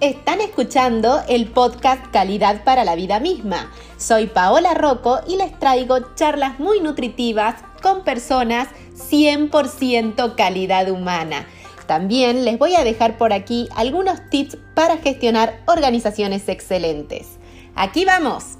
Están escuchando el podcast Calidad para la Vida misma. Soy Paola Rocco y les traigo charlas muy nutritivas con personas 100% calidad humana. También les voy a dejar por aquí algunos tips para gestionar organizaciones excelentes. ¡Aquí vamos!